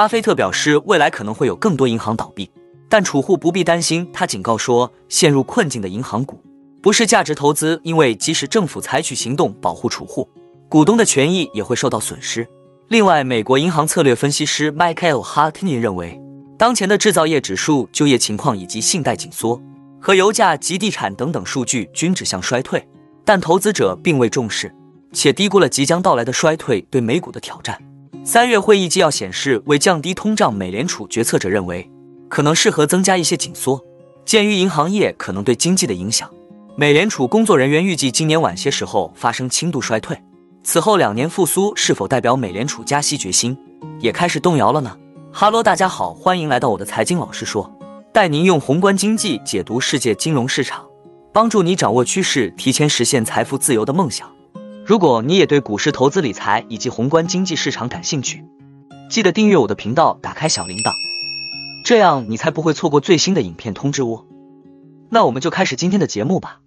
巴菲特表示，未来可能会有更多银行倒闭，但储户不必担心。他警告说，陷入困境的银行股不是价值投资，因为即使政府采取行动保护储户，股东的权益也会受到损失。另外，美国银行策略分析师 Michael Hartney 认为，当前的制造业指数、就业情况以及信贷紧缩和油价及地产等等数据均指向衰退，但投资者并未重视，且低估了即将到来的衰退对美股的挑战。三月会议纪要显示，为降低通胀，美联储决策者认为可能适合增加一些紧缩。鉴于银行业可能对经济的影响，美联储工作人员预计今年晚些时候发生轻度衰退。此后两年复苏是否代表美联储加息决心也开始动摇了呢？哈喽，大家好，欢迎来到我的财经老师说，带您用宏观经济解读世界金融市场，帮助你掌握趋势，提前实现财富自由的梦想。如果你也对股市投资理财以及宏观经济市场感兴趣，记得订阅我的频道，打开小铃铛，这样你才不会错过最新的影片通知哦。那我们就开始今天的节目吧。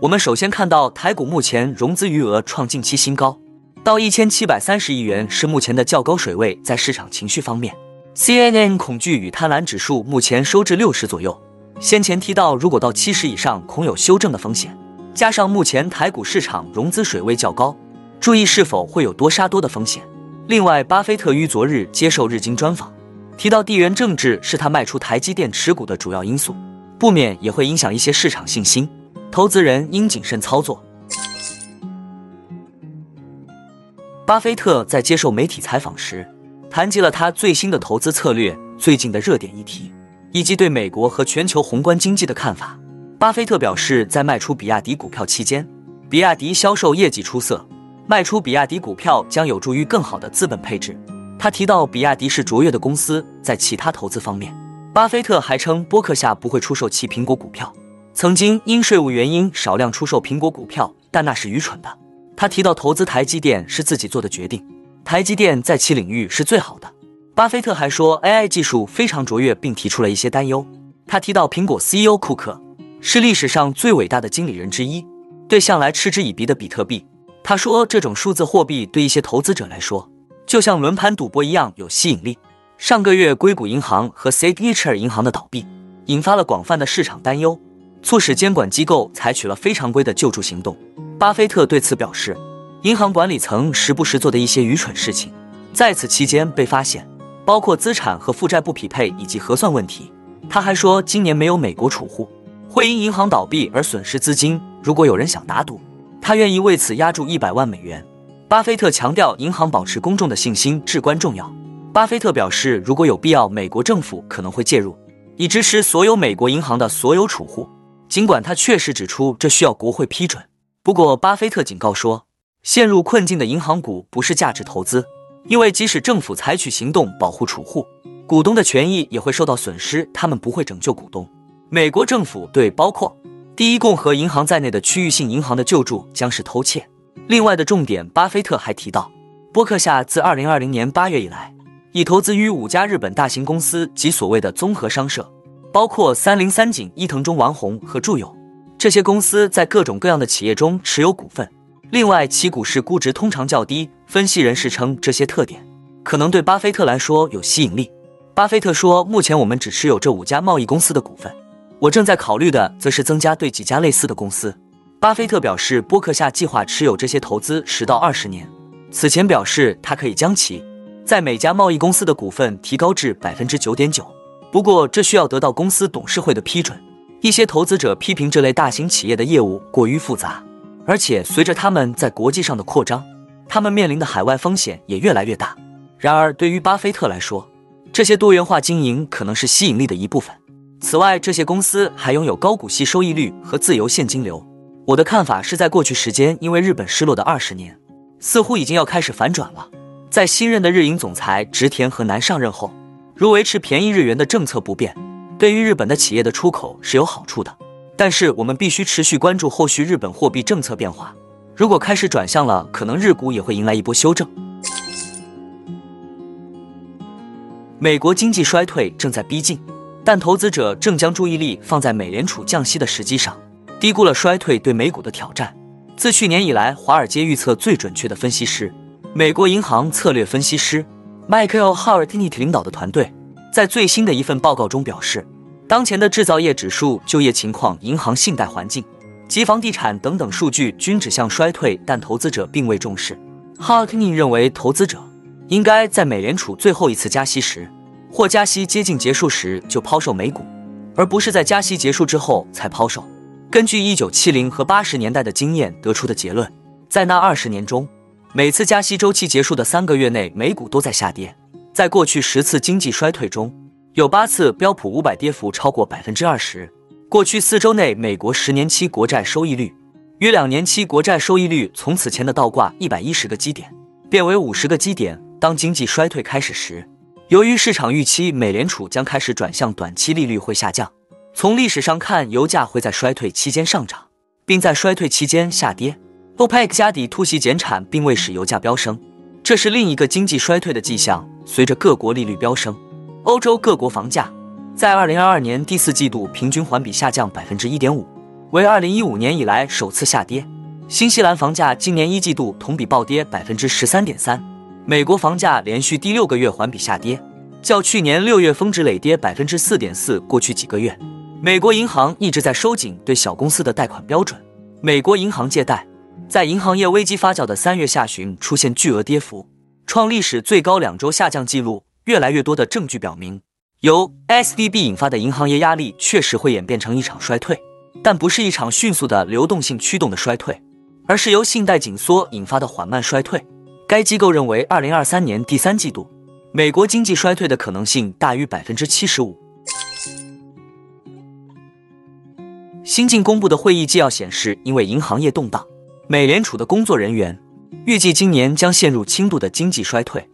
我们首先看到台股目前融资余额创近期新高，到一千七百三十亿元是目前的较高水位。在市场情绪方面，CNN 恐惧与贪婪指数目前收至六十左右。先前提到，如果到七十以上，恐有修正的风险。加上目前台股市场融资水位较高，注意是否会有多杀多的风险。另外，巴菲特于昨日接受日经专访，提到地缘政治是他卖出台积电持股的主要因素，不免也会影响一些市场信心。投资人应谨慎操作。巴菲特在接受媒体采访时，谈及了他最新的投资策略、最近的热点议题，以及对美国和全球宏观经济的看法。巴菲特表示，在卖出比亚迪股票期间，比亚迪销售业绩出色，卖出比亚迪股票将有助于更好的资本配置。他提到，比亚迪是卓越的公司。在其他投资方面，巴菲特还称，波克夏不会出售其苹果股票。曾经因税务原因少量出售苹果股票，但那是愚蠢的。他提到投资台积电是自己做的决定，台积电在其领域是最好的。巴菲特还说 AI 技术非常卓越，并提出了一些担忧。他提到苹果 CEO 库克是历史上最伟大的经理人之一。对向来嗤之以鼻的比特币，他说这种数字货币对一些投资者来说就像轮盘赌博一样有吸引力。上个月硅谷银行和 Signature 银行的倒闭引发了广泛的市场担忧。促使监管机构采取了非常规的救助行动。巴菲特对此表示，银行管理层时不时做的一些愚蠢事情，在此期间被发现，包括资产和负债不匹配以及核算问题。他还说，今年没有美国储户会因银行倒闭而损失资金。如果有人想打赌，他愿意为此押注一百万美元。巴菲特强调，银行保持公众的信心至关重要。巴菲特表示，如果有必要，美国政府可能会介入，以支持所有美国银行的所有储户。尽管他确实指出这需要国会批准，不过巴菲特警告说，陷入困境的银行股不是价值投资，因为即使政府采取行动保护储户，股东的权益也会受到损失，他们不会拯救股东。美国政府对包括第一共和银行在内的区域性银行的救助将是偷窃。另外的重点，巴菲特还提到，伯克夏自二零二零年八月以来，已投资于五家日本大型公司及所谓的综合商社。包括三菱、三井、伊藤忠、丸红和住友这些公司在各种各样的企业中持有股份。另外，其股市估值通常较低。分析人士称，这些特点可能对巴菲特来说有吸引力。巴菲特说：“目前我们只持有这五家贸易公司的股份，我正在考虑的则是增加对几家类似的公司。”巴菲特表示，波克夏计划持有这些投资十到二十年。此前表示，他可以将其在每家贸易公司的股份提高至百分之九点九。不过，这需要得到公司董事会的批准。一些投资者批评这类大型企业的业务过于复杂，而且随着他们在国际上的扩张，他们面临的海外风险也越来越大。然而，对于巴菲特来说，这些多元化经营可能是吸引力的一部分。此外，这些公司还拥有高股息收益率和自由现金流。我的看法是在过去时间因为日本失落的二十年，似乎已经要开始反转了。在新任的日银总裁植田和南上任后。如维持便宜日元的政策不变，对于日本的企业的出口是有好处的。但是我们必须持续关注后续日本货币政策变化。如果开始转向了，可能日股也会迎来一波修正。美国经济衰退正在逼近，但投资者正将注意力放在美联储降息的时机上。低估了衰退对美股的挑战。自去年以来，华尔街预测最准确的分析师，美国银行策略分析师 Michael Howard 领导的团队，在最新的一份报告中表示，当前的制造业指数、就业情况、银行信贷环境及房地产等等数据均指向衰退，但投资者并未重视。Howard 认为，投资者应该在美联储最后一次加息时，或加息接近结束时就抛售美股，而不是在加息结束之后才抛售。根据一九七零和八十年代的经验得出的结论，在那二十年中，每次加息周期结束的三个月内，美股都在下跌。在过去十次经济衰退中，有八次标普五百跌幅超过百分之二十。过去四周内，美国十年期国债收益率约两年期国债收益率从此前的倒挂一百一十个基点变为五十个基点。当经济衰退开始时，由于市场预期美联储将开始转向短期利率会下降。从历史上看，油价会在衰退期间上涨，并在衰退期间下跌。OPEC 加底突袭减产，并未使油价飙升，这是另一个经济衰退的迹象。随着各国利率飙升，欧洲各国房价在2022年第四季度平均环比下降百分之一点五，为2015年以来首次下跌。新西兰房价今年一季度同比暴跌百分之十三点三，美国房价连续第六个月环比下跌，较去年六月峰值累跌百分之四点四。过去几个月。美国银行一直在收紧对小公司的贷款标准。美国银行借贷在银行业危机发酵的三月下旬出现巨额跌幅，创历史最高两周下降记录。越来越多的证据表明，由 S D B 引发的银行业压力确实会演变成一场衰退，但不是一场迅速的流动性驱动的衰退，而是由信贷紧缩引发的缓慢衰退。该机构认为，二零二三年第三季度美国经济衰退的可能性大于百分之七十五。新近公布的会议纪要显示，因为银行业动荡，美联储的工作人员预计今年将陷入轻度的经济衰退。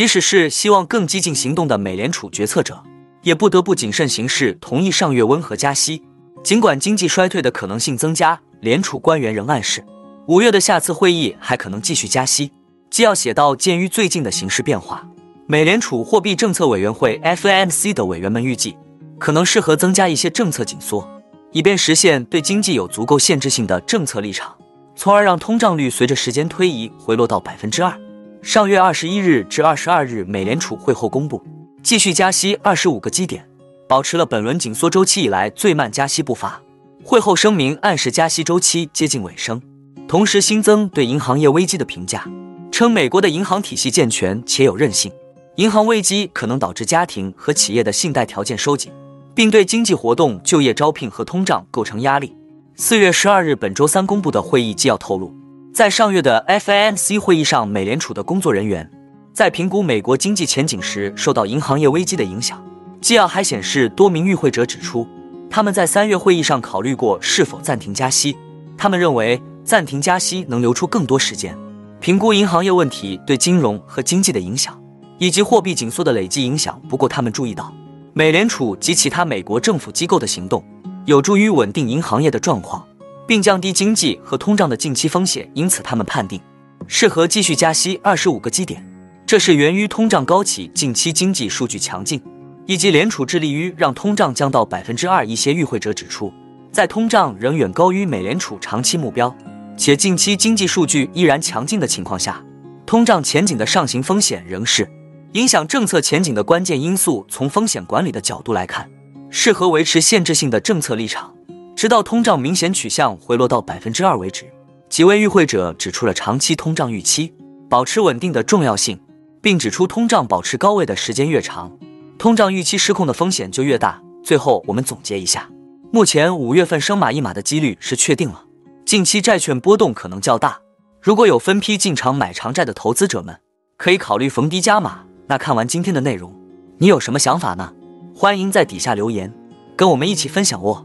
即使是希望更激进行动的美联储决策者，也不得不谨慎行事，同意上月温和加息。尽管经济衰退的可能性增加，联储官员仍暗示，五月的下次会议还可能继续加息。既要写到，鉴于最近的形势变化，美联储货币政策委员会 （FOMC） 的委员们预计，可能适合增加一些政策紧缩。以便实现对经济有足够限制性的政策立场，从而让通胀率随着时间推移回落到百分之二。上月二十一日至二十二日，美联储会后公布继续加息二十五个基点，保持了本轮紧缩周期以来最慢加息步伐。会后声明暗示加息周期接近尾声，同时新增对银行业危机的评价，称美国的银行体系健全且有韧性，银行危机可能导致家庭和企业的信贷条件收紧。并对经济活动、就业、招聘和通胀构成压力。四月十二日，本周三公布的会议纪要透露，在上月的 FOMC 会议上，美联储的工作人员在评估美国经济前景时受到银行业危机的影响。纪要还显示，多名与会者指出，他们在三月会议上考虑过是否暂停加息。他们认为，暂停加息能留出更多时间评估银行业问题对金融和经济的影响，以及货币紧缩的累积影响。不过，他们注意到。美联储及其他美国政府机构的行动有助于稳定银行业的状况，并降低经济和通胀的近期风险，因此他们判定适合继续加息二十五个基点。这是源于通胀高企、近期经济数据强劲，以及联储致力于让通胀降到百分之二。一些与会者指出，在通胀仍远高于美联储长期目标，且近期经济数据依然强劲的情况下，通胀前景的上行风险仍是。影响政策前景的关键因素，从风险管理的角度来看，适合维持限制性的政策立场，直到通胀明显取向回落到百分之二为止。几位与会者指出了长期通胀预期保持稳定的重要性，并指出通胀保持高位的时间越长，通胀预期失控的风险就越大。最后，我们总结一下：目前五月份升码一码的几率是确定了，近期债券波动可能较大。如果有分批进场买长债的投资者们，可以考虑逢低加码。那看完今天的内容，你有什么想法呢？欢迎在底下留言，跟我们一起分享哦。